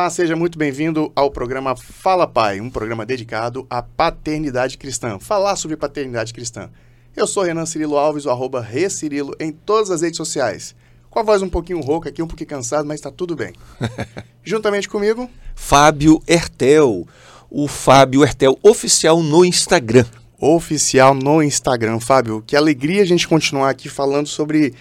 Olá, seja muito bem-vindo ao programa Fala Pai, um programa dedicado à paternidade cristã. Falar sobre paternidade cristã. Eu sou Renan Cirilo Alves, o arroba Recirilo, em todas as redes sociais. Com a voz um pouquinho rouca aqui, um pouquinho cansado, mas está tudo bem. Juntamente comigo... Fábio Hertel, o Fábio Hertel oficial no Instagram. Oficial no Instagram. Fábio, que alegria a gente continuar aqui falando sobre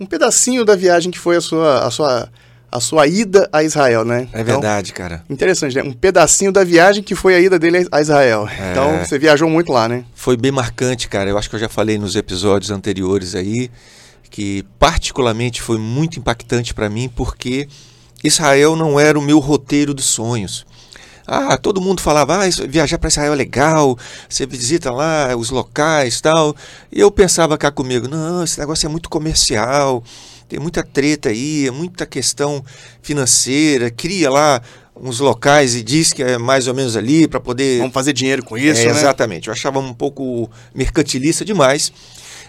um pedacinho da viagem que foi a sua, a sua, a sua ida a Israel, né? É verdade, então, cara. Interessante, né? Um pedacinho da viagem que foi a ida dele a Israel. É. Então, você viajou muito lá, né? Foi bem marcante, cara. Eu acho que eu já falei nos episódios anteriores aí que particularmente foi muito impactante para mim porque Israel não era o meu roteiro dos sonhos. Ah, todo mundo falava, ah, viajar para Israel é legal, você visita lá os locais tal. E eu pensava cá comigo, não, esse negócio é muito comercial, tem muita treta aí, é muita questão financeira, cria lá uns locais e diz que é mais ou menos ali para poder. Vamos fazer dinheiro com isso, é, né? Exatamente. Eu achava um pouco mercantilista demais.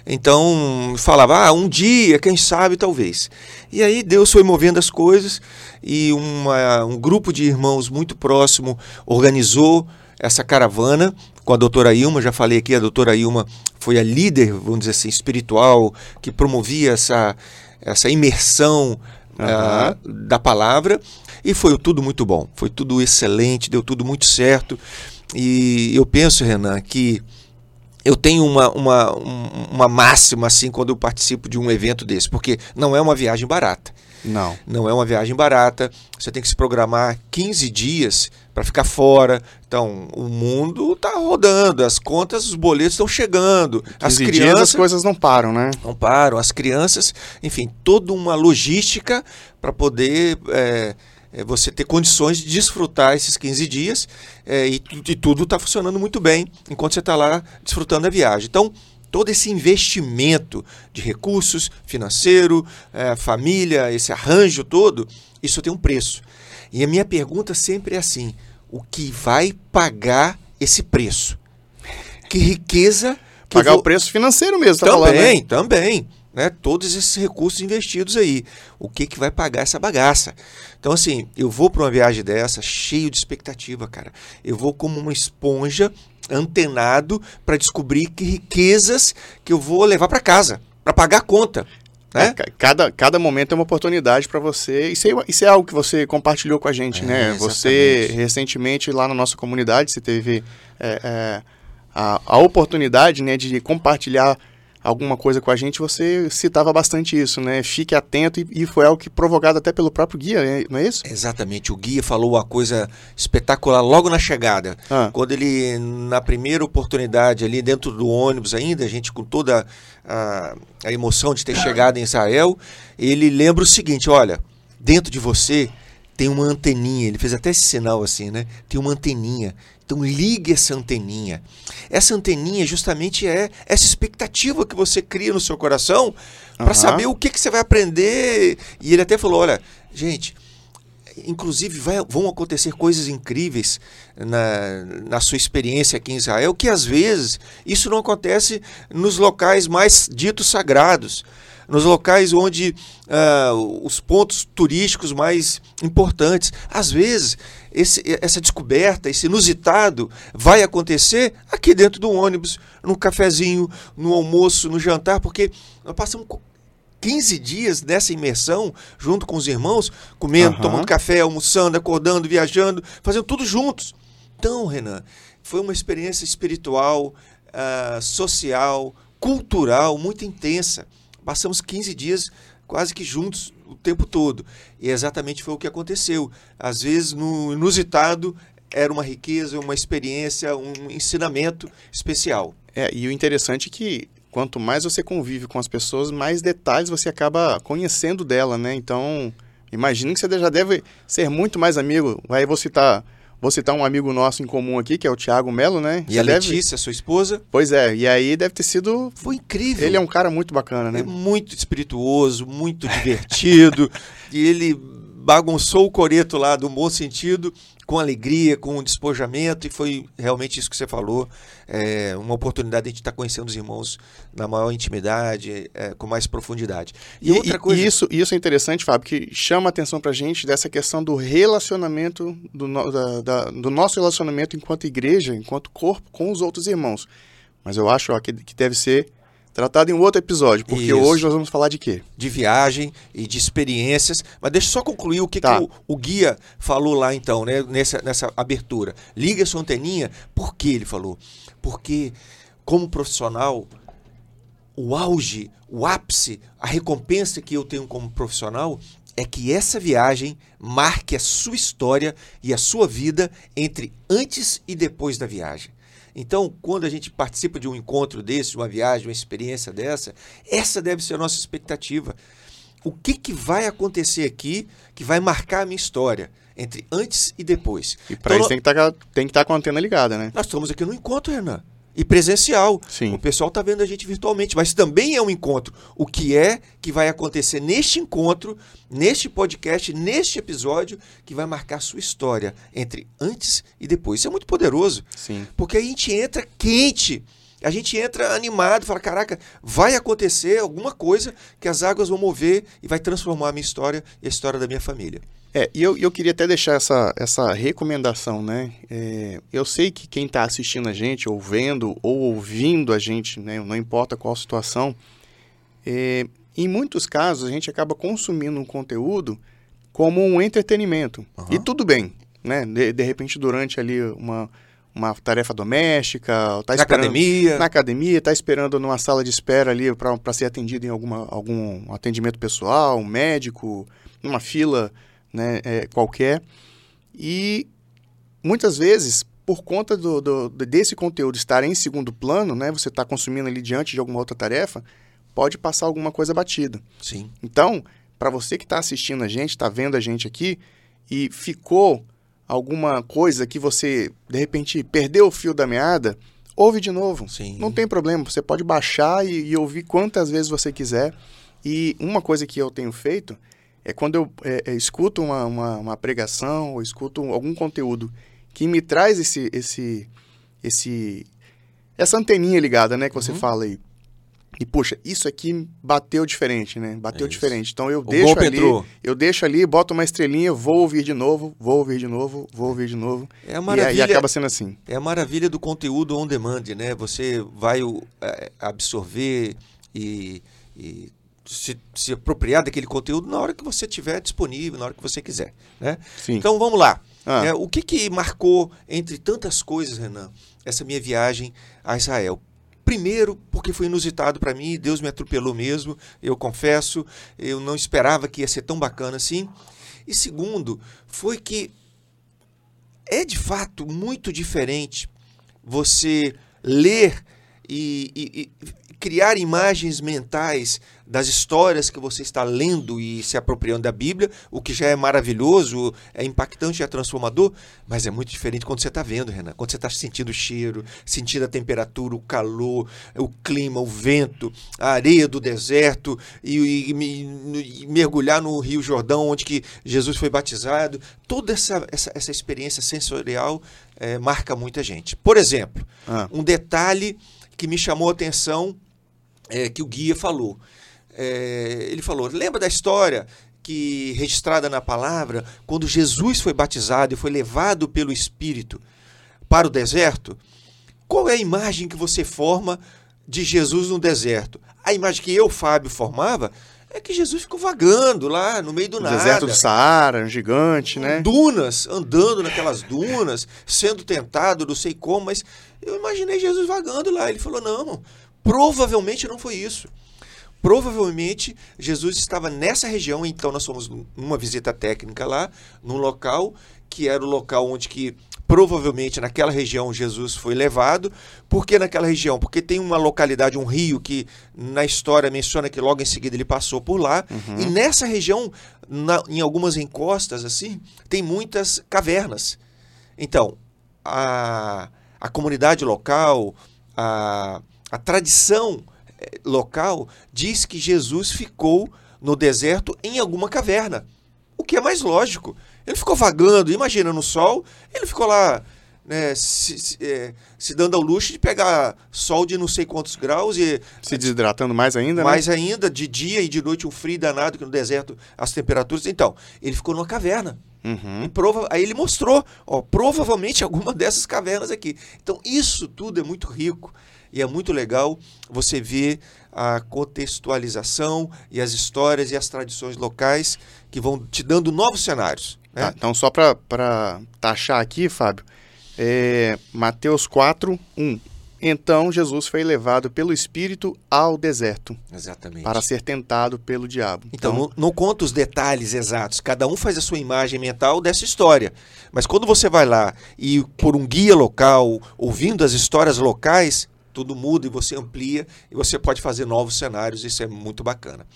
Então falava, ah, um dia, quem sabe, talvez. E aí Deus foi movendo as coisas e uma, um grupo de irmãos muito próximo organizou essa caravana com a doutora Ilma. Já falei aqui, a doutora Ilma foi a líder, vamos dizer assim, espiritual que promovia essa, essa imersão uhum. uh, da palavra. E foi tudo muito bom, foi tudo excelente, deu tudo muito certo. E eu penso, Renan, que eu tenho uma, uma, uma máxima assim quando eu participo de um evento desse, porque não é uma viagem barata. Não. Não é uma viagem barata. Você tem que se programar 15 dias para ficar fora. Então, o mundo está rodando, as contas, os boletos estão chegando. As crianças dias as coisas não param, né? Não param. As crianças, enfim, toda uma logística para poder é, você ter condições de desfrutar esses 15 dias é, e, e, tudo está funcionando muito bem enquanto você está lá desfrutando da viagem. Então, todo esse investimento de recursos, financeiro, é, família, esse arranjo todo, isso tem um preço. E a minha pergunta sempre é assim: o que vai pagar esse preço? Que riqueza. Que pagar vou... o preço financeiro mesmo, tá também, falando, né? também né, todos esses recursos investidos aí. O que, que vai pagar essa bagaça? Então, assim, eu vou para uma viagem dessa cheio de expectativa, cara. Eu vou como uma esponja antenado para descobrir que riquezas que eu vou levar para casa, para pagar a conta. Né? É, cada, cada momento é uma oportunidade para você. Isso é, isso é algo que você compartilhou com a gente, é, né? Exatamente. Você, recentemente, lá na nossa comunidade, você teve é, é a, a oportunidade né, de compartilhar alguma coisa com a gente, você citava bastante isso, né? Fique atento e, e foi algo que provocado até pelo próprio guia, né? não é isso? Exatamente. O guia falou uma coisa espetacular logo na chegada. Ah. Quando ele, na primeira oportunidade ali dentro do ônibus ainda, a gente com toda a, a emoção de ter chegado em Israel, ele lembra o seguinte, olha, dentro de você tem uma anteninha, ele fez até esse sinal assim, né? Tem uma anteninha. Então ligue essa anteninha. Essa anteninha justamente é essa expectativa que você cria no seu coração para uhum. saber o que, que você vai aprender. E ele até falou: olha, gente, inclusive vai, vão acontecer coisas incríveis na, na sua experiência aqui em Israel, que às vezes isso não acontece nos locais mais ditos sagrados nos locais onde uh, os pontos turísticos mais importantes. Às vezes, esse, essa descoberta, esse inusitado, vai acontecer aqui dentro do ônibus, no cafezinho, no almoço, no jantar, porque nós passamos 15 dias nessa imersão, junto com os irmãos, comendo, uhum. tomando café, almoçando, acordando, viajando, fazendo tudo juntos. Então, Renan, foi uma experiência espiritual, uh, social, cultural muito intensa passamos 15 dias quase que juntos o tempo todo. E exatamente foi o que aconteceu. Às vezes, no inusitado, era uma riqueza, uma experiência, um ensinamento especial. É, e o interessante é que quanto mais você convive com as pessoas, mais detalhes você acaba conhecendo dela, né? Então, imagino que você já deve ser muito mais amigo. Aí vou citar Vou citar um amigo nosso em comum aqui, que é o Thiago Melo, né? E Você a Letícia, deve... sua esposa? Pois é, e aí deve ter sido. Foi incrível. Ele é um cara muito bacana, né? É muito espirituoso, muito divertido. e ele bagunçou o coreto lá, do bom sentido, com alegria, com despojamento, e foi realmente isso que você falou, é, uma oportunidade de a gente estar tá conhecendo os irmãos na maior intimidade, é, com mais profundidade. E, e outra coisa... E isso, isso é interessante, Fábio, que chama a atenção para a gente dessa questão do relacionamento, do, da, da, do nosso relacionamento enquanto igreja, enquanto corpo, com os outros irmãos. Mas eu acho ó, que, que deve ser Tratado em um outro episódio, porque Isso. hoje nós vamos falar de quê? De viagem e de experiências. Mas deixa eu só concluir o que, tá. que o, o, guia falou lá então, né, nessa, nessa abertura. Liga sua anteninha, por que ele falou? Porque, como profissional, o auge, o ápice, a recompensa que eu tenho como profissional é que essa viagem marque a sua história e a sua vida entre antes e depois da viagem. Então, quando a gente participa de um encontro desse, de uma viagem, uma experiência dessa, essa deve ser a nossa expectativa. O que, que vai acontecer aqui que vai marcar a minha história? entre antes e depois. E para então, isso tem que tá, estar tá com a antena ligada, né? Nós estamos aqui no encontro, Renan e presencial. Sim. O pessoal está vendo a gente virtualmente, mas também é um encontro. O que é que vai acontecer neste encontro, neste podcast, neste episódio, que vai marcar a sua história entre antes e depois. Isso é muito poderoso. Sim. Porque a gente entra quente. A gente entra animado, fala: caraca, vai acontecer alguma coisa que as águas vão mover e vai transformar a minha história e a história da minha família. É, e eu, eu queria até deixar essa, essa recomendação, né? É, eu sei que quem está assistindo a gente, ou vendo, ou ouvindo a gente, né? Não importa qual situação, é, em muitos casos a gente acaba consumindo um conteúdo como um entretenimento. Uhum. E tudo bem, né? De, de repente, durante ali uma, uma tarefa doméstica, tá na academia. Na academia, está esperando numa sala de espera ali para ser atendido em alguma, algum atendimento pessoal, um médico, numa fila né, é, qualquer. E muitas vezes, por conta do, do, desse conteúdo estar em segundo plano, né, você está consumindo ali diante de alguma outra tarefa, pode passar alguma coisa batida. Sim. Então, para você que está assistindo a gente, está vendo a gente aqui e ficou alguma coisa que você de repente perdeu o fio da meada, ouve de novo. Sim. Não tem problema, você pode baixar e, e ouvir quantas vezes você quiser. E uma coisa que eu tenho feito é quando eu é, é, escuto uma, uma, uma, pregação ou escuto algum conteúdo que me traz esse, esse, esse, essa anteninha ligada, né, que você uhum. fala aí. E puxa, isso aqui bateu diferente, né? Bateu é diferente. Então eu o deixo ali, entrou. eu deixo ali, boto uma estrelinha, vou ouvir de novo, vou ouvir de novo, vou ouvir de novo. É a maravilha, e, e acaba sendo assim. É a maravilha do conteúdo on demand, né? Você vai é, absorver e, e se, se apropriar daquele conteúdo na hora que você tiver disponível, na hora que você quiser. Né? Sim. Então vamos lá. Ah. É, o que, que marcou, entre tantas coisas, Renan, essa minha viagem a Israel? Primeiro, porque foi inusitado para mim, Deus me atropelou mesmo, eu confesso, eu não esperava que ia ser tão bacana assim. E segundo, foi que é de fato muito diferente você ler e, e, e criar imagens mentais das histórias que você está lendo e se apropriando da Bíblia, o que já é maravilhoso, é impactante, é transformador, mas é muito diferente quando você está vendo, Renan. Quando você está sentindo o cheiro, sentindo a temperatura, o calor, o clima, o vento, a areia do deserto e, e, e, e mergulhar no Rio Jordão, onde que Jesus foi batizado. Toda essa, essa, essa experiência sensorial é, marca muita gente. Por exemplo, ah. um detalhe que me chamou a atenção é, que o guia falou é, ele falou: lembra da história que registrada na palavra, quando Jesus foi batizado e foi levado pelo Espírito para o deserto? Qual é a imagem que você forma de Jesus no deserto? A imagem que eu, Fábio, formava é que Jesus ficou vagando lá no meio do o nada. Deserto do Saara, um gigante, né? Dunas, andando naquelas dunas, sendo tentado, não sei como, mas eu imaginei Jesus vagando lá. Ele falou: não, provavelmente não foi isso. Provavelmente Jesus estava nessa região, então nós fomos numa visita técnica lá, num local que era o local onde que provavelmente naquela região Jesus foi levado. Por que naquela região? Porque tem uma localidade, um rio que na história menciona que logo em seguida ele passou por lá. Uhum. E nessa região, na, em algumas encostas assim, tem muitas cavernas. Então, a, a comunidade local, a, a tradição local diz que Jesus ficou no deserto em alguma caverna. O que é mais lógico. Ele ficou vagando, imagina, no sol, ele ficou lá né, se, se, é, se, dando ao luxo de pegar sol de não sei quantos graus e. Se desidratando mais ainda, Mais né? ainda, de dia e de noite, um frio danado, que no deserto as temperaturas. Então, ele ficou numa caverna. Uhum. Prova... Aí ele mostrou, ó, provavelmente alguma dessas cavernas aqui. Então, isso tudo é muito rico e é muito legal você ver a contextualização e as histórias e as tradições locais que vão te dando novos cenários. Né? Tá, então, só para taxar aqui, Fábio, é, Mateus 4, 1. Então Jesus foi levado pelo Espírito ao deserto. Exatamente. Para ser tentado pelo diabo. Então, então não, não, conta os detalhes exatos. Cada um faz a sua imagem mental dessa história. Mas quando você vai lá e por um guia local, ouvindo as histórias locais, tudo muda e você amplia e você pode fazer novos cenários. Isso é muito bacana.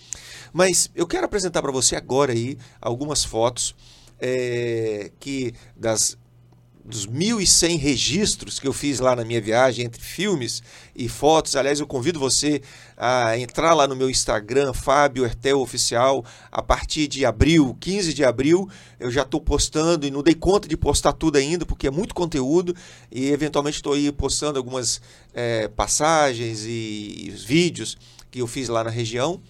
Mas eu quero apresentar para você agora aí algumas fotos é, que das dos 1.100 registros que eu fiz lá na minha viagem, entre filmes e fotos. Aliás, eu convido você a entrar lá no meu Instagram, Fábio Hertel Oficial. A partir de abril, 15 de abril, eu já estou postando e não dei conta de postar tudo ainda, porque é muito conteúdo e eventualmente estou aí postando algumas é, passagens e, e vídeos que eu fiz lá na região.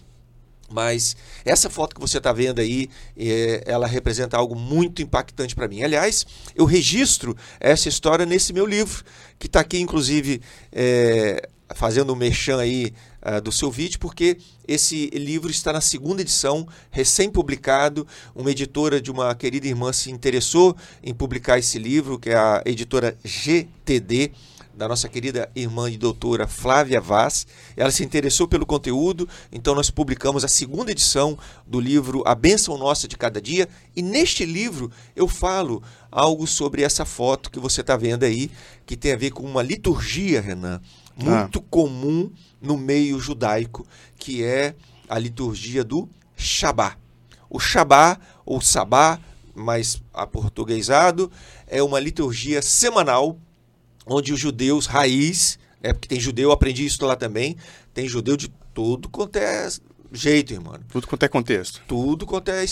Mas essa foto que você está vendo aí, é, ela representa algo muito impactante para mim. Aliás, eu registro essa história nesse meu livro, que está aqui, inclusive, é, fazendo um merchan aí uh, do seu vídeo, porque esse livro está na segunda edição, recém-publicado. Uma editora de uma querida irmã se interessou em publicar esse livro, que é a editora GTD da nossa querida irmã e doutora Flávia Vaz. Ela se interessou pelo conteúdo, então nós publicamos a segunda edição do livro A Bênção Nossa de Cada Dia. E neste livro eu falo algo sobre essa foto que você está vendo aí, que tem a ver com uma liturgia, Renan, muito ah. comum no meio judaico, que é a liturgia do Shabá. O Shabá, ou Sabá, mais aportuguesado, é uma liturgia semanal onde os judeus raiz, né, porque tem judeu, eu aprendi isso lá também, tem judeu de tudo quanto é jeito, irmão. Tudo quanto é contexto. Tudo quanto é,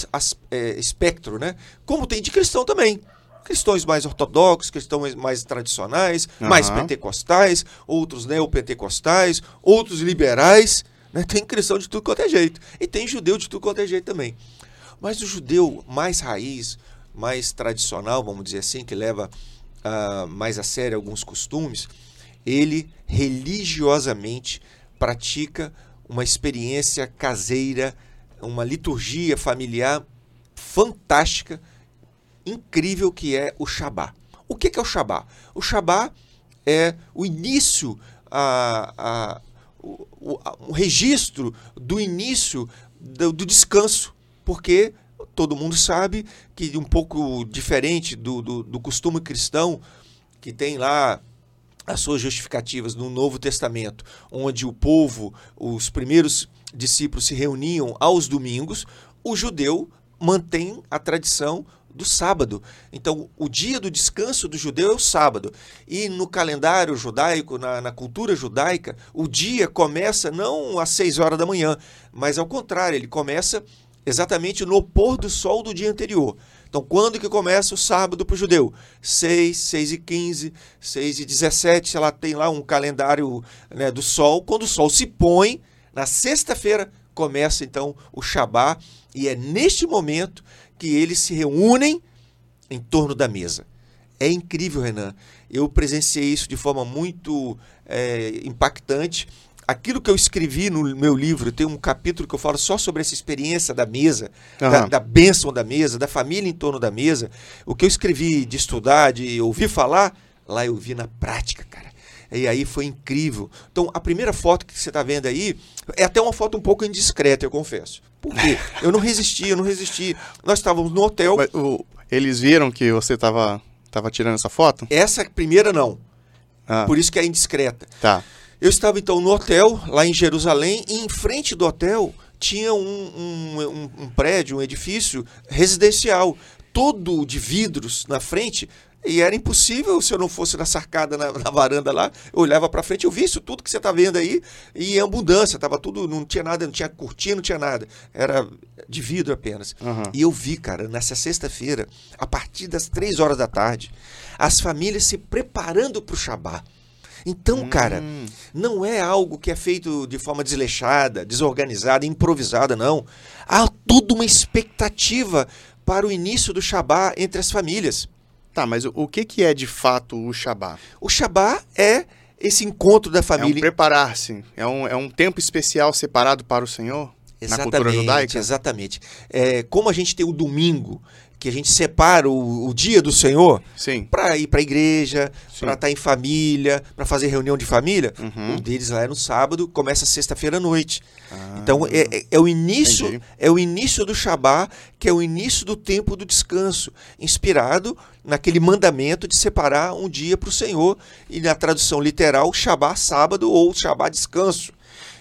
é espectro, né? Como tem de cristão também. Cristãos mais ortodoxos, cristãos mais tradicionais, uhum. mais pentecostais, outros neopentecostais, outros liberais. Né? Tem cristão de tudo quanto é jeito. E tem judeu de tudo quanto é jeito também. Mas o judeu mais raiz, mais tradicional, vamos dizer assim, que leva uh, mais a sério alguns costumes, ele religiosamente pratica uma experiência caseira, uma liturgia familiar fantástica, incrível que é o Shabá. O que é o Shabá? O Shabá é o início, a, a, o, o, o registro do início do, do descanso, porque todo mundo sabe que um pouco diferente do, do, do costume cristão, que tem lá as suas justificativas no Novo Testamento, onde o povo, os primeiros discípulos se reuniam aos domingos, o judeu mantém a tradição do sábado. Então, o dia do descanso do judeu é o sábado. E no calendário judaico, na, na, cultura judaica, o dia começa não às seis horas da manhã, mas ao contrário, ele começa exatamente no pôr do sol do dia anterior. Então, quando que começa o sábado para o judeu? 6, 6 e 15, 6 e 17, ela tem lá um calendário né, do sol. Quando o sol se põe, na sexta-feira, começa então o Shabá, e é neste momento que eles se reúnem em torno da mesa. É incrível, Renan. Eu presenciei isso de forma muito é, impactante aquilo que eu escrevi no meu livro, tem um capítulo que eu falo só sobre essa experiência da mesa, uhum. da, da bênção da mesa, da família em torno da mesa. O que eu escrevi de estudar, de ouvir falar, lá eu vi na prática, cara. E aí foi incrível. Então, a primeira foto que você está vendo aí é até uma foto um pouco indiscreta, eu confesso. Por quê? Eu não resisti, eu não resisti. Nós estávamos no hotel. Mas, o, eles viram que você estava tava tirando essa foto? Essa primeira não. Ah. Por isso que é indiscreta. Tá. Eu estava então no hotel, lá em Jerusalém, e em frente do hotel tinha um, um, um, um prédio, um edifício residencial. todo de vidros na frente. E era impossível se eu não fosse na sarcada na, na varanda lá, eu olhava para frente, eu vi isso tudo que você está vendo aí, e em abundância, tava tudo, não tinha nada, não tinha cortina, não tinha nada, era de vidro apenas. Uhum. E eu vi, cara, nessa sexta-feira, a partir das três horas da tarde, as famílias se preparando para o Shabá. Então, hum. cara, não é algo que é feito de forma desleixada, desorganizada, improvisada, não. Há tudo uma expectativa para o início do Shabá entre as famílias. Tá, mas o, que, que é de fato o Shabá? O Shabá é esse encontro da família. É um preparar-se, é um, é um tempo especial separado para o Senhor? Exatamente, na cultura judaica? Exatamente. É, como a gente tem o domingo, que a gente separa o, o dia do Senhor para ir para a igreja, para estar tá em família, para fazer reunião de família. Uhum. Um deles lá é no sábado, começa sexta-feira à noite. Ah, então é, é, é, o início, entendi. é o início do Shabá, que é o início do tempo do descanso, inspirado naquele mandamento de separar um dia para o Senhor e na tradução literal Shabá sábado ou Shabá descanso.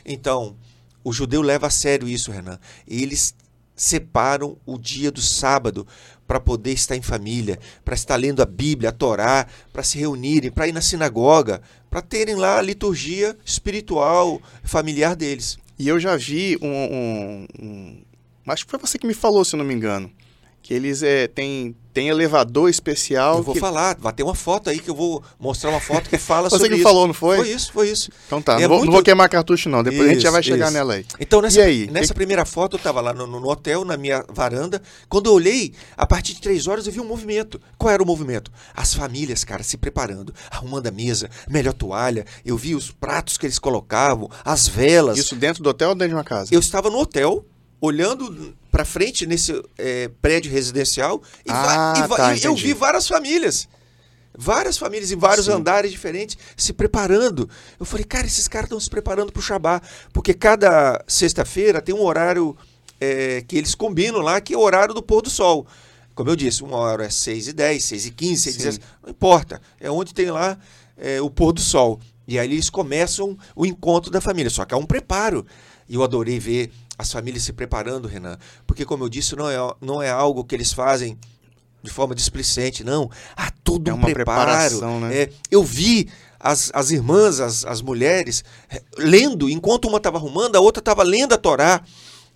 Então o judeu leva a sério isso, Renan. Eles separam o dia do sábado para poder estar em família, para estar lendo a Bíblia, a Torá, para se reunirem, para ir na sinagoga, para terem lá a liturgia espiritual, familiar deles. E eu já vi um, um, um, Acho que foi você que me falou, se eu não me engano que eles é, têm, têm elevador especial. Eu vou que... falar, vai ter uma foto aí que eu vou mostrar uma foto que fala Você sobre que isso. falou, não foi? Foi isso, foi isso. Então tá, é não, vou, muito... não, vou, queimar cartucho não, depois isso, a gente já vai chegar isso. nela aí. Então nessa, aí? nessa que... primeira foto eu estava lá no, no, hotel, na minha varanda, quando eu olhei, a partir de três horas eu vi um movimento. Qual era o movimento? As famílias, cara, se preparando, arrumando a mesa, melhor toalha, eu vi os pratos que eles colocavam, as velas. Isso dentro do hotel ou dentro de uma casa? Eu estava no hotel, olhando para frente nesse é, prédio residencial e, ah, e, tá, e eu vi várias famílias. Várias famílias em vários Sim. andares diferentes se preparando. Eu falei, cara, esses caras estão se preparando para o Shabá. Porque cada sexta-feira tem um horário é, que eles combinam lá, que é o horário do pôr do sol. Como eu disse, uma hora é 6 e 10, 6 e 15, 6 e 10, não importa. É onde tem lá é, o pôr do sol. E aí eles começam o encontro da família. Só que há um preparo. E eu adorei ver as famílias se preparando, Renan. Porque, como eu disse, não é, não é algo que eles fazem de forma displicente, não. Há todo é um preparo. Né? É, eu vi as, as irmãs, as, as mulheres, é, lendo, enquanto uma estava arrumando, a outra estava lendo a Torá.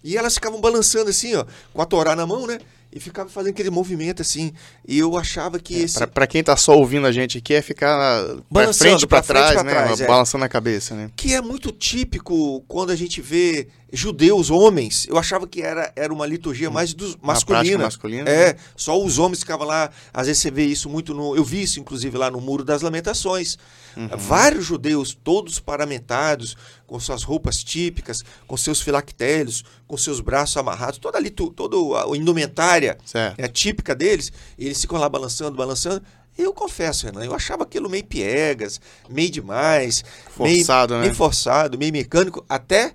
E elas ficavam balançando assim, ó, com a Torá na mão, né? E ficava fazendo aquele movimento assim. E eu achava que é, esse. Para quem tá só ouvindo a gente aqui, é ficar para frente para trás, pra né? Trás, é. Balançando a cabeça, né? Que é muito típico quando a gente vê judeus, homens. Eu achava que era, era uma liturgia mais do, masculina. masculina. É, né? só os homens ficavam lá. Às vezes você vê isso muito no. Eu vi isso, inclusive, lá no Muro das Lamentações. Uhum. Vários judeus, todos paramentados, com suas roupas típicas, com seus filactérios, com seus braços amarrados, toda ali, toda a indumentária é típica deles, eles ficam lá balançando, balançando. Eu confesso, Renan, eu achava aquilo meio piegas, meio demais, forçado, meio, né? meio forçado, meio mecânico, até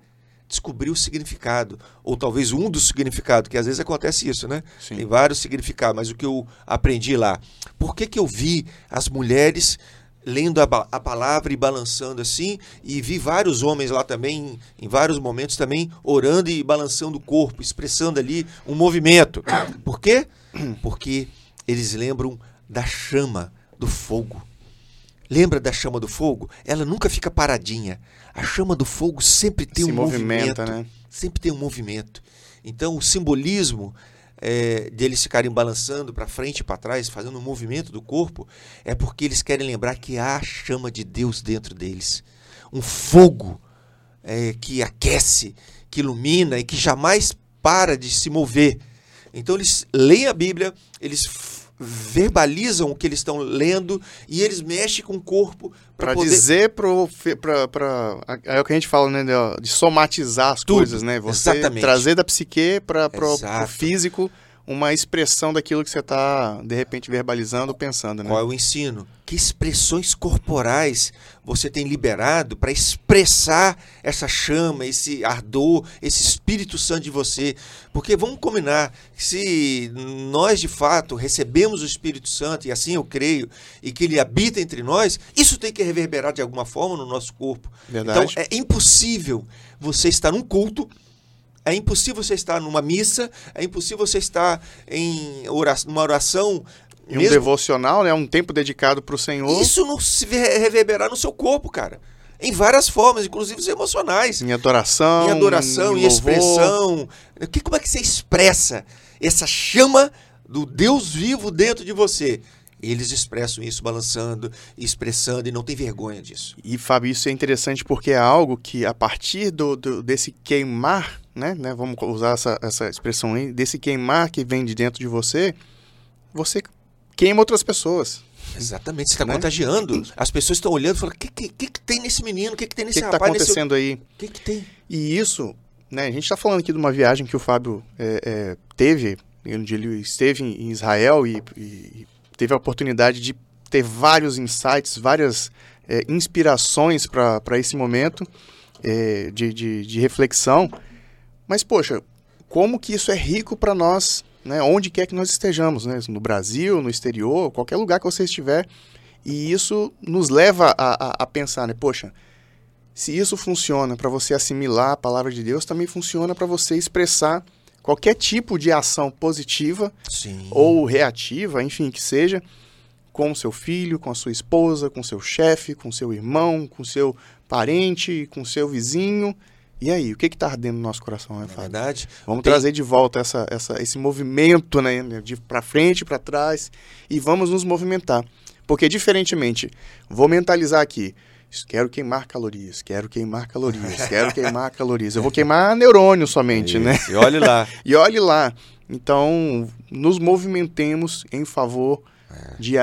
descobrir o significado, ou talvez um dos significados, que às vezes acontece isso, né? Sim. Tem vários significados, mas o que eu aprendi lá, por que, que eu vi as mulheres lendo a, a, palavra e balançando assim, e vi vários homens lá também, em vários momentos também, orando e balançando o corpo, expressando ali um movimento. Por quê? Porque eles lembram da chama do fogo. Lembra da chama do fogo? Ela nunca fica paradinha. A chama do fogo sempre tem Se um movimento. Né? Sempre tem um movimento. Então, o simbolismo é, de eles ficarem balançando para frente e para trás, fazendo um movimento do corpo, é porque eles querem lembrar que há a chama de Deus dentro deles. Um fogo é, que aquece, que ilumina e que jamais para de se mover. Então eles leem a Bíblia, eles verbalizam o que eles estão lendo e eles mexem com o corpo para poder... dizer para é o que a gente fala né de, de somatizar as Tudo. coisas né você Exatamente. trazer da psique para o físico uma expressão daquilo que você está, de repente, verbalizando, pensando. Né? Qual é o ensino? Que expressões corporais você tem liberado para expressar essa chama, esse ardor, esse Espírito Santo de você? Porque vamos combinar, se nós de fato recebemos o Espírito Santo, e assim eu creio, e que ele habita entre nós, isso tem que reverberar de alguma forma no nosso corpo. Verdade. Então é impossível você estar num culto É impossível você estar numa missa, é impossível você estar em oração, numa oração. E um mesmo... devocional, né? Um tempo dedicado para o Senhor. Isso não se reverberar no seu corpo, cara. Em várias formas, inclusive emocionais. Em adoração. Em adoração, em, em expressão. Que, como é que você expressa essa chama do Deus vivo dentro de você? Eles expressam isso balançando, expressando e não tem vergonha disso. E, Fábio, isso é interessante porque é algo que, a partir do, do desse queimar, né, né, vamos usar essa, essa expressão aí, desse queimar que vem de dentro de você, você queima outras pessoas. Exatamente, você está né? contagiando. As pessoas estão olhando e falando: o que, que, que, tem nesse menino? O que, que tem nesse que rapaz? O que está acontecendo nesse... aí? O que, que tem? E isso, né, a gente está falando aqui de uma viagem que o Fábio é, é, teve, onde ele esteve em Israel e, e teve a oportunidade de ter vários insights, várias é, inspirações para esse momento é, de, de, de, reflexão. Mas, poxa, como que isso é rico para nós, né, onde quer que nós estejamos, né, no Brasil, no exterior, qualquer lugar que você estiver. E isso nos leva a, a, a pensar, né, poxa, se isso funciona para você assimilar a palavra de Deus, também funciona para você expressar qualquer tipo de ação positiva Sim. ou reativa, enfim, que seja, com seu filho, com a sua esposa, com seu chefe, com seu irmão, com seu parente, com seu vizinho. E aí, o que está ardendo no nosso coração, né, Fábio? verdade. Vamos tem... trazer de volta essa, essa, esse movimento, né, de para frente, para trás, e vamos nos movimentar. Porque, diferentemente, vou mentalizar aqui, quero queimar calorias, quero queimar calorias, quero queimar calorias. Eu vou queimar neurônio somente, Isso. né? E olhe lá. e olhe lá. Então, nos movimentemos em favor de,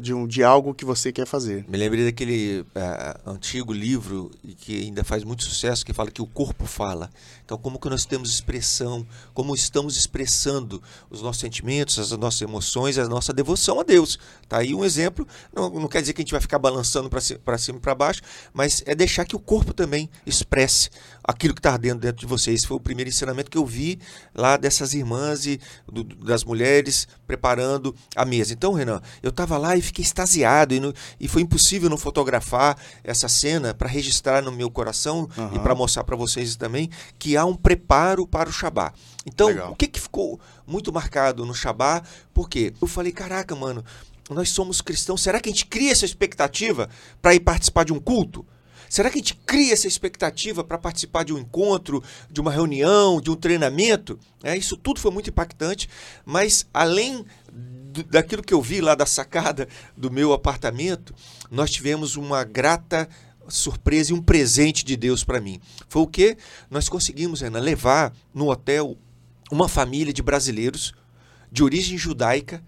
de, um, de algo que você quer fazer. Me lembrei daquele uh, antigo livro que ainda faz muito sucesso, que fala que o corpo fala. Então, como que nós temos expressão, como estamos expressando os nossos sentimentos, as nossas emoções, a nossa devoção a Deus. Tá aí um exemplo, não, não quer dizer que a gente vai ficar balançando para cima e para baixo, mas é deixar que o corpo também expresse aquilo que está ardendo dentro de você. Esse foi o primeiro ensinamento que eu vi lá dessas irmãs e do, das mulheres preparando a mesa. Então, Renan, eu estava lá e fiquei extasiado e, no, e, foi impossível não fotografar essa cena para registrar no meu coração uhum. e para mostrar para vocês também que há um preparo para o Shabá. Então, Legal. o que, que ficou muito marcado no Shabá? Porque eu falei, caraca, mano, nós somos cristãos, será que a gente cria essa expectativa para ir participar de um culto? Será que a gente cria essa expectativa para participar de um encontro, de uma reunião, de um treinamento? É, isso tudo foi muito impactante, mas além daquilo que eu vi lá da sacada do meu apartamento, nós tivemos uma grata surpresa e um presente de Deus para mim. Foi o que nós conseguimos, Ana, levar no hotel uma família de brasileiros de origem judaica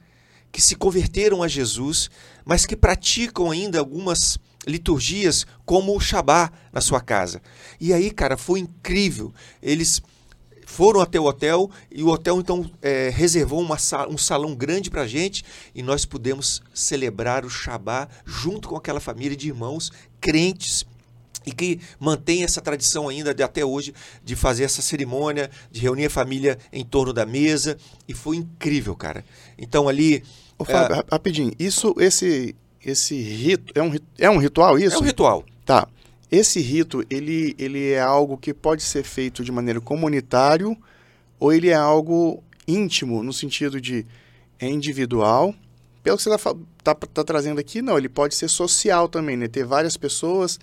que se converteram a Jesus, mas que praticam ainda algumas liturgias como o Shabá na sua casa. E aí, cara, foi incrível. Eles foram até o hotel e o hotel então é, reservou uma, um salão grande para a gente e nós pudemos celebrar o Shabá junto com aquela família de irmãos crentes e que mantém essa tradição ainda de até hoje de fazer essa cerimônia, de reunir a família em torno da mesa e foi incrível, cara. Então ali Ô, Fábio, é... rapidinho, isso, esse, esse rito, é um, é um ritual isso? É um ritual. Tá. Esse rito, ele, ele é algo que pode ser feito de maneira comunitário ou ele é algo íntimo, no sentido de é individual? Pelo que você está tá, tá trazendo aqui, não, ele pode ser social também, né? Ter várias pessoas,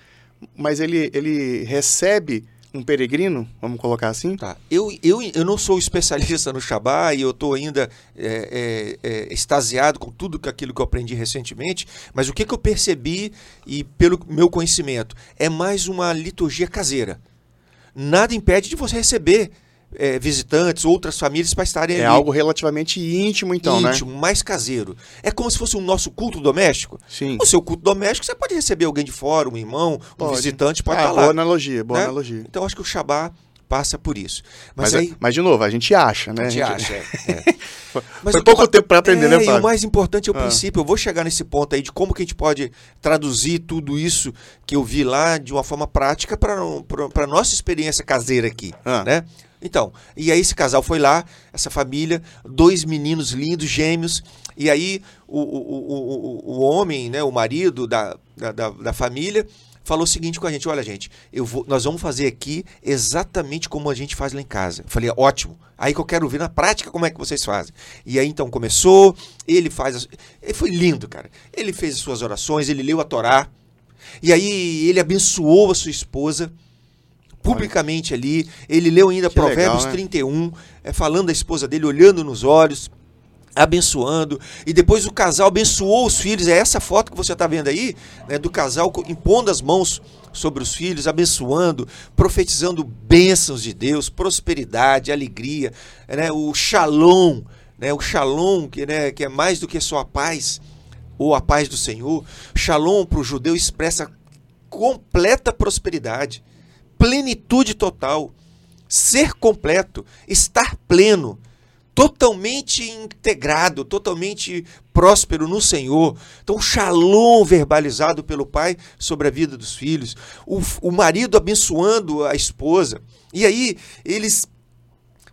mas ele, ele recebe um peregrino, vamos colocar assim? Tá. Eu, eu, eu não sou especialista no Shabá e eu estou ainda é, é, é, extasiado com tudo aquilo que eu aprendi recentemente, mas o que, que eu percebi e pelo meu conhecimento é mais uma liturgia caseira. Nada impede de você receber é, visitantes, outras famílias para estarem é ali. É algo relativamente íntimo, então, íntimo, né? Íntimo, mais caseiro. É como se fosse o um nosso culto doméstico. Sim. O seu culto doméstico, você pode receber alguém de fora, um irmão, um visitante, pode ah, estar tá lá. Boa analogia, boa né? analogia. Então, acho que o Shabá passa por isso. Mas, mas, aí, mas de novo, a gente acha, né? A gente, a gente... acha, é. é. Mas Foi pouco tempo para aprender, né, é, né, Fábio? E o mais importante é o ah. princípio. Eu vou chegar nesse ponto aí de como que a gente pode traduzir tudo isso que eu vi lá de uma forma prática para a nossa experiência caseira aqui, ah. né? Então, e aí esse casal foi lá, essa família, dois meninos lindos, gêmeos, e aí o, o, o, o, homem, né, o marido da, da, da família, falou o seguinte com a gente: olha, gente, eu vou, nós vamos fazer aqui exatamente como a gente faz lá em casa. Eu falei, ótimo. Aí que eu quero ver na prática como é que vocês fazem. E aí então começou, ele faz. As, ele foi lindo, cara. Ele fez as suas orações, ele leu a Torá. E aí ele abençoou a sua esposa publicamente ali. Ele leu ainda que Provérbios legal, né? 31, é, falando da esposa dele, olhando nos olhos, abençoando. E depois o casal abençoou os filhos. É essa foto que você está vendo aí, né, do casal impondo as mãos sobre os filhos, abençoando, profetizando bênçãos de Deus, prosperidade, alegria, né, o shalom, né, o shalom que, né, que é mais do que só a paz ou a paz do Senhor. Shalom para o judeu expressa completa prosperidade, plenitude total, ser completo, estar pleno totalmente integrado, totalmente próspero no Senhor. Então, o shalom verbalizado pelo pai sobre a vida dos filhos, o, o marido abençoando a esposa. E aí, eles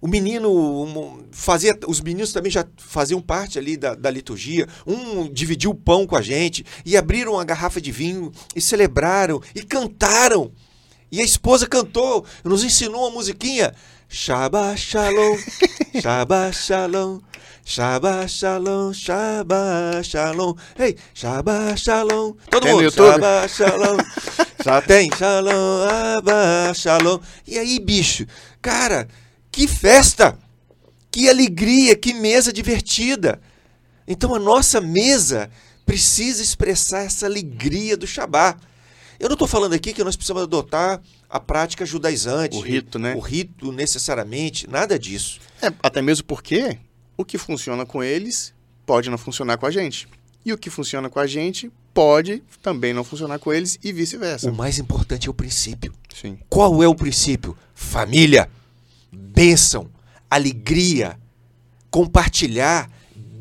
o menino fazia, os meninos também já faziam parte ali da, da, liturgia. Um dividiu o pão com a gente e abriram uma garrafa de vinho e celebraram e cantaram. E a esposa cantou, nos ensinou uma musiquinha. Shabbat Shalom, Shabbat Shalom, Shabbat Shalom, Shabbat Shalom. Ei, Shabbat Shalom. Todo tem mundo, Shabbat Shalom. Já tem Shalom, Shabbat Shalom. E aí, bicho, cara, que festa! Que alegria, que mesa divertida. Então a nossa mesa precisa expressar essa alegria do Shabat. Eu não estou falando aqui que nós precisamos adotar a prática judaizante. O rito, né? O rito necessariamente, nada disso. É, até mesmo porque o que funciona com eles pode não funcionar com a gente. E o que funciona com a gente pode também não funcionar com eles e vice-versa. O mais importante é o princípio. Sim. Qual é o princípio? Família, bênção, alegria, compartilhar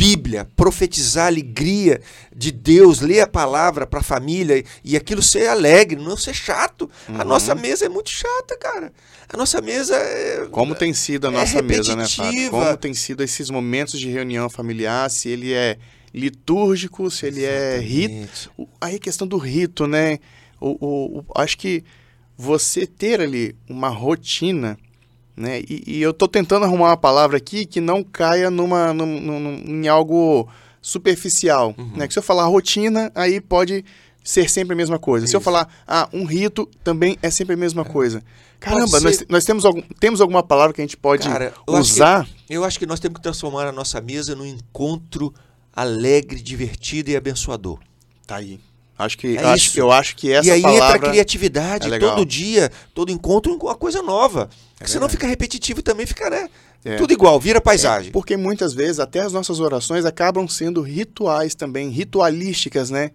Bíblia, profetizar a alegria de Deus, ler a palavra para a família e aquilo ser alegre, não ser chato. Uhum. A nossa mesa é muito chata, cara. A nossa mesa é. Como tem sido a é nossa mesa, né, Fábio? Como tem sido esses momentos de reunião familiar, se ele é litúrgico, se ele é Exatamente. é rito. Aí a questão do rito, né? O, o, o, acho que você ter ali uma rotina né? E, e eu estou tentando arrumar uma palavra aqui que não caia numa, num, num, em algo superficial. Uhum. Né? Que se eu falar rotina, aí pode ser sempre a mesma coisa. Isso. Se eu falar, ah, um rito também é sempre a mesma é. coisa. Caramba, nós, nós temos, algum, temos alguma palavra que a gente pode Cara, eu usar? Acho que, eu acho que nós temos que transformar a nossa mesa num encontro alegre, divertido e abençoador. Tá aí. Acho que, é acho, eu acho que essa palavra... E aí entra a criatividade. É todo dia, todo encontro, uma coisa nova. É senão fica repetitivo e também fica, né? É. Tudo igual, vira paisagem. É, porque muitas vezes até as nossas orações acabam sendo rituais também, ritualísticas, né?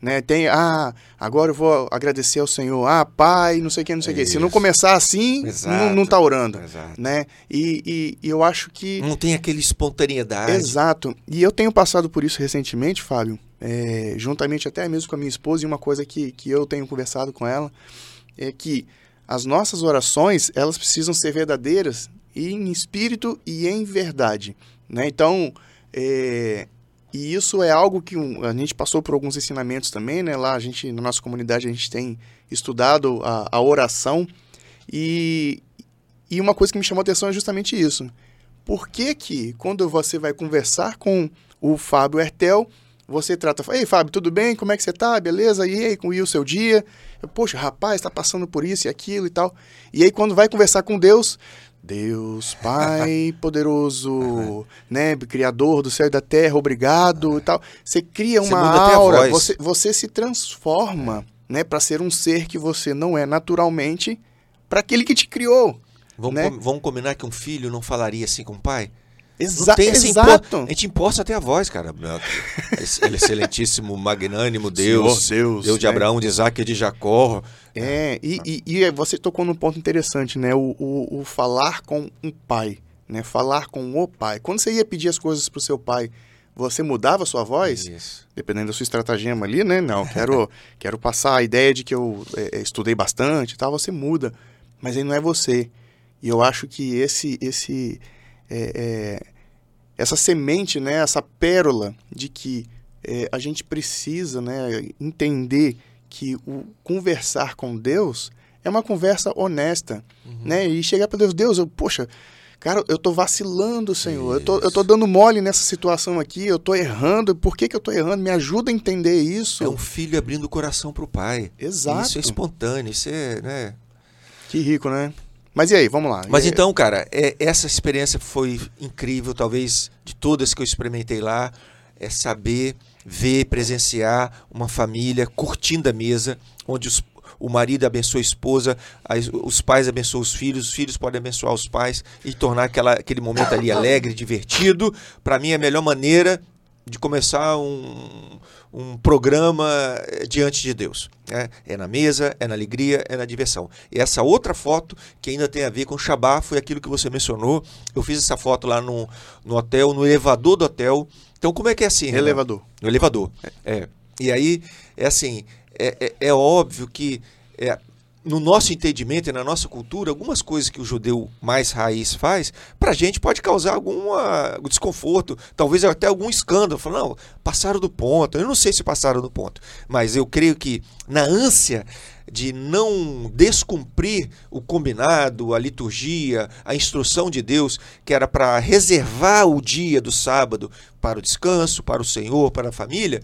Né? Tem, ah, agora eu vou agradecer ao Senhor, ah, Pai, não sei o que, não sei o que. Se não começar assim, não, não tá orando, Exato. né? E, e, e, eu acho que... Não tem aquela espontaneidade. Exato. E eu tenho passado por isso recentemente, Fábio, é, juntamente até mesmo com a minha esposa, e uma coisa que, que eu tenho conversado com ela, é que as nossas orações, elas precisam ser verdadeiras em espírito e em verdade. Né? Então, é, e isso é algo que a gente passou por alguns ensinamentos também, né? Lá a gente, na nossa comunidade, a gente tem estudado a, a oração e, e uma coisa que me chamou a atenção é justamente isso. Por que que, quando você vai conversar com o Fábio Hertel, você trata, ei Fábio, tudo bem? Como é que você tá? Beleza? E aí, como o seu dia? Poxa, rapaz, está passando por isso e aquilo e tal. E aí, quando vai conversar com Deus, Deus, Pai poderoso, né, criador do céu e da terra, obrigado e tal. Você cria uma aura, você, você se transforma, né, para ser um ser que você não é naturalmente para aquele que te criou. Vamos, né? vamos combinar que um filho não falaria assim com o pai? Exa exato. A gente imposta até a voz, cara. É excelentíssimo, magnânimo Deus. Senhor, Deus. Deus de Abraão, de Isaac e de Jacó. É, e, e, e, você tocou num ponto interessante, né? O, o, o, falar com um pai, né? Falar com o pai. Quando você ia pedir as coisas pro seu pai, você mudava a sua voz? Isso. Dependendo da sua estratagema ali, né? Não, quero, quero passar a ideia de que eu é, estudei bastante e tal, você muda. Mas aí não é você. E eu acho que esse... esse é, é, essa semente, né, essa pérola de que é, a gente precisa né, entender que o conversar com Deus é uma conversa honesta, uhum. né? E chegar para Deus, Deus, eu, poxa, cara, eu tô vacilando, Senhor. Eu tô, eu tô dando mole nessa situação aqui, eu tô errando. Por que, que eu tô errando? Me ajuda a entender isso. É um filho abrindo o coração pro pai. Exato. Isso é espontâneo, isso é, né? Que rico, né? Mas e aí, vamos lá. Mas então, cara, é, essa experiência foi incrível, talvez de todas que eu experimentei lá, é saber, ver, presenciar uma família curtindo a mesa, onde os, o marido abençoa a esposa, as, os pais abençoam os filhos, os filhos podem abençoar os pais e tornar aquela, aquele momento ali alegre, divertido. Para mim, é a melhor maneira de começar um, um programa eh, diante de Deus. Né? É na mesa, é na alegria, é na diversão. E essa outra foto, que ainda tem a ver com o Shabá, foi aquilo que você mencionou. Eu fiz essa foto lá no, no hotel, no elevador do hotel. Então, como é que é assim? Elevador. No elevador. É. E aí, é assim, é, é, é óbvio que é, no nosso entendimento e na nossa cultura, algumas coisas que o judeu mais raiz faz, para a gente pode causar algum desconforto, talvez até algum escândalo. Falar, não, passaram do ponto. Eu não sei se passaram do ponto, mas eu creio que na ânsia de não descumprir o combinado, a liturgia, a instrução de Deus, que era para reservar o dia do sábado para o descanso, para o Senhor, para a família,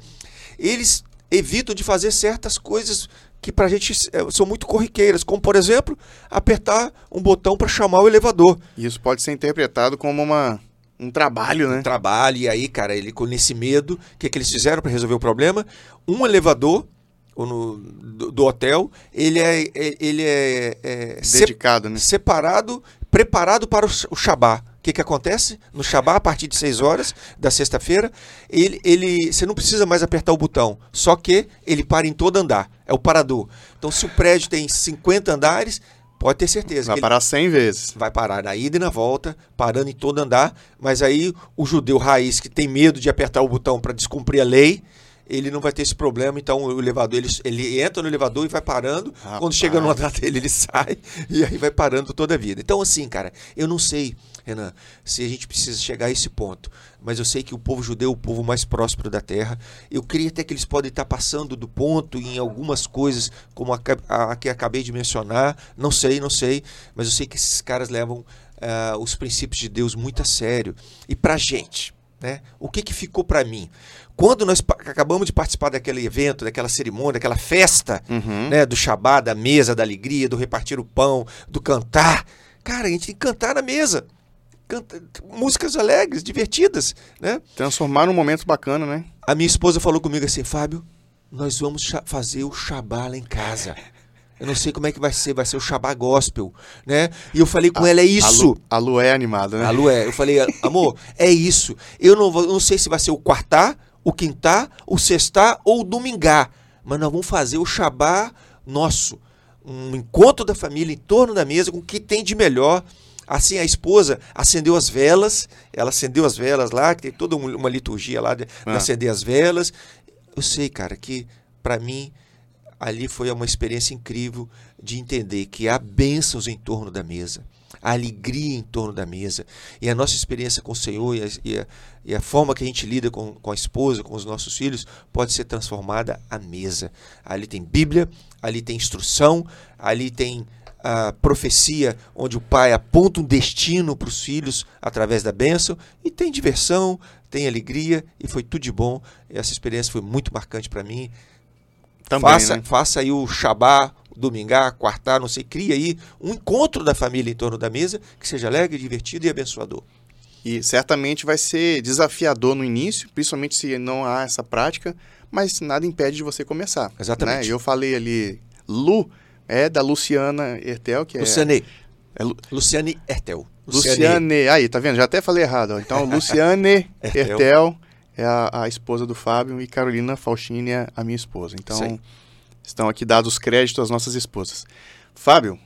eles evitam de fazer certas coisas que para a gente é, são muito corriqueiras, como por exemplo, apertar um botão para chamar o elevador. Isso pode ser interpretado como uma, um trabalho, né? Um trabalho, e aí, cara, ele com esse medo, o que, que eles fizeram para resolver o problema? Um elevador no, do, do, hotel, ele é, é ele é, é dedicado, né? separado, preparado para o, o Shabá que, que acontece? No Shabá, a partir de 6 horas da sexta-feira, ele, ele, você não precisa mais apertar o botão, só que ele para em todo andar. É o parador. Então, se o prédio tem 50 andares, pode ter certeza. Vai parar 100 vezes. Vai parar na ida e na volta, parando em todo andar. Mas aí o judeu raiz que tem medo de apertar o botão para descumprir a lei, ele não vai ter esse problema. Então o elevador, ele, ele entra no elevador e vai parando. Rapaz. Quando chega no andar dele, ele sai e aí vai parando toda a vida. Então, assim, cara, eu não sei, Renan, se a gente precisa chegar a esse ponto. Mas eu sei que o povo judeu é o povo mais próspero da terra. Eu creio até que eles podem estar passando do ponto em algumas coisas, como a, a, a que acabei de mencionar. Não sei, não sei. Mas eu sei que esses caras levam uh, os princípios de Deus muito a sério. E pra gente, né? O que, que ficou para mim? Quando nós acabamos de participar daquele evento, daquela cerimônia, daquela festa, uhum. né, do Shabá, da mesa, da alegria, do repartir o pão, do cantar, cara, a gente tem que cantar na mesa. Canta, músicas alegres, divertidas, né? Transformar num momento bacana, né? A minha esposa falou comigo assim, Fábio, nós vamos fazer o Shabá lá em casa. Eu não sei como é que vai ser, vai ser o Shabá Gospel, né? E eu falei com a, ela, é isso. A Lu, a Lu é animada, né? A Lu é. Eu falei, amor, é isso. Eu não, vou, não sei se vai ser o quartar, o quintar, o sextar ou o domingá. Mas nós vamos fazer o Shabá nosso. Um encontro da família em torno da mesa com o que tem de melhor. Assim, a esposa acendeu as velas, ela acendeu as velas lá, que tem toda uma liturgia lá de, ah. de acender as velas. Eu sei, cara, que para mim ali foi uma experiência incrível de entender que há bênçãos em torno da mesa, há alegria em torno da mesa. E a nossa experiência com o Senhor e a, e a, e a forma que a gente lida com, com a esposa, com os nossos filhos, pode ser transformada à mesa. Ali tem Bíblia, ali tem instrução, ali tem a profecia, onde o pai aponta um destino para os filhos através da bênção, e tem diversão, tem alegria, e foi tudo de bom. Essa experiência foi muito marcante para mim. Também, faça, né? faça aí o Shabá, domingá, quartar, não sei, cria aí um encontro da família em torno da mesa que seja alegre, divertido e abençoador. E certamente vai ser desafiador no início, principalmente se não há essa prática, mas nada impede de você começar. Exatamente. Né? Eu falei ali, Lu é da Luciana Ertel, que é. Luciane. É Lu... Luciane Ertel. Luciane. Luciane. Aí, tá vendo? Já até falei errado. Então, Luciane Ertel. Ertel é a, a, esposa do Fábio e Carolina Faustini é a minha esposa. Então, Sim. estão aqui dados os créditos às nossas esposas. Fábio,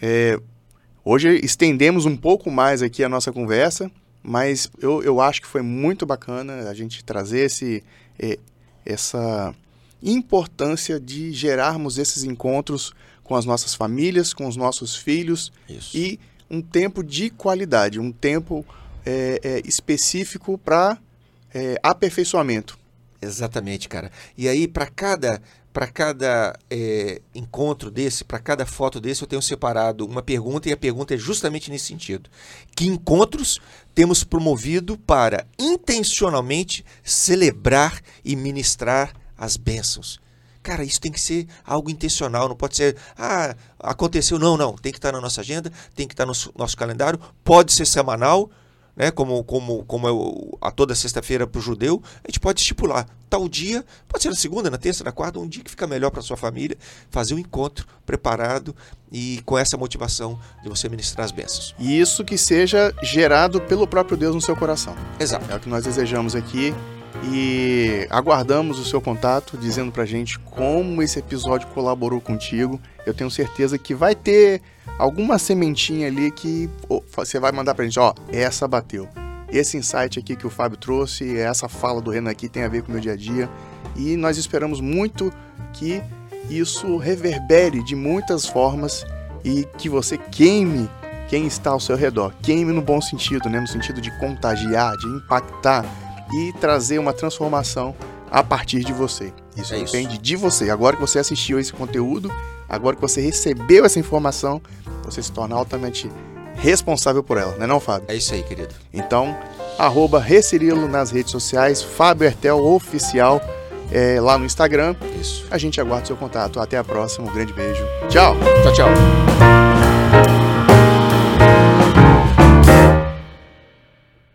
é, hoje estendemos um pouco mais aqui a nossa conversa, mas eu, eu acho que foi muito bacana a gente trazer esse, é, essa importância de gerarmos esses encontros com as nossas famílias, com os nossos filhos Isso. e um tempo de qualidade, um tempo é, é, específico para é, aperfeiçoamento. Exatamente, cara. E aí, para cada para cada é, encontro desse, para cada foto desse, eu tenho separado uma pergunta e a pergunta é justamente nesse sentido. Que encontros temos promovido para intencionalmente celebrar e ministrar as bênçãos? Cara, isso tem que ser algo intencional, não pode ser, ah, aconteceu, não, não. Tem que estar na nossa agenda, tem que estar no nosso calendário, pode ser semanal, né, como, como, como é a toda sexta-feira para o judeu, a gente pode estipular tal dia, pode ser na segunda, na terça, na quarta, um dia que fica melhor para sua família, fazer um encontro preparado e com essa motivação de você ministrar as bênçãos. E isso que seja gerado pelo próprio Deus no seu coração. Exato. É o que nós desejamos aqui e aguardamos o seu contato dizendo pra gente como esse episódio colaborou contigo. Eu tenho certeza que vai ter alguma sementinha ali que você vai mandar pra gente, ó, essa bateu. Esse insight aqui que o Fábio trouxe, essa fala do Renan aqui tem a ver com o meu dia a dia. E nós esperamos muito que isso reverbere de muitas formas e que você queime quem está ao seu redor. Queime no bom sentido, né? no sentido de contagiar, de impactar e trazer uma transformação a partir de você. Isso é depende isso. de você. Agora que você assistiu esse conteúdo, agora que você recebeu essa informação, você se torna altamente responsável por ela, não é não, Fábio? É isso aí, querido. Então, arroba Recirilo nas redes sociais, Fábio Ertel Oficial é, lá no Instagram. Isso. A gente aguarda o seu contato. Até a próxima, um grande beijo. Tchau. Tchau, tchau.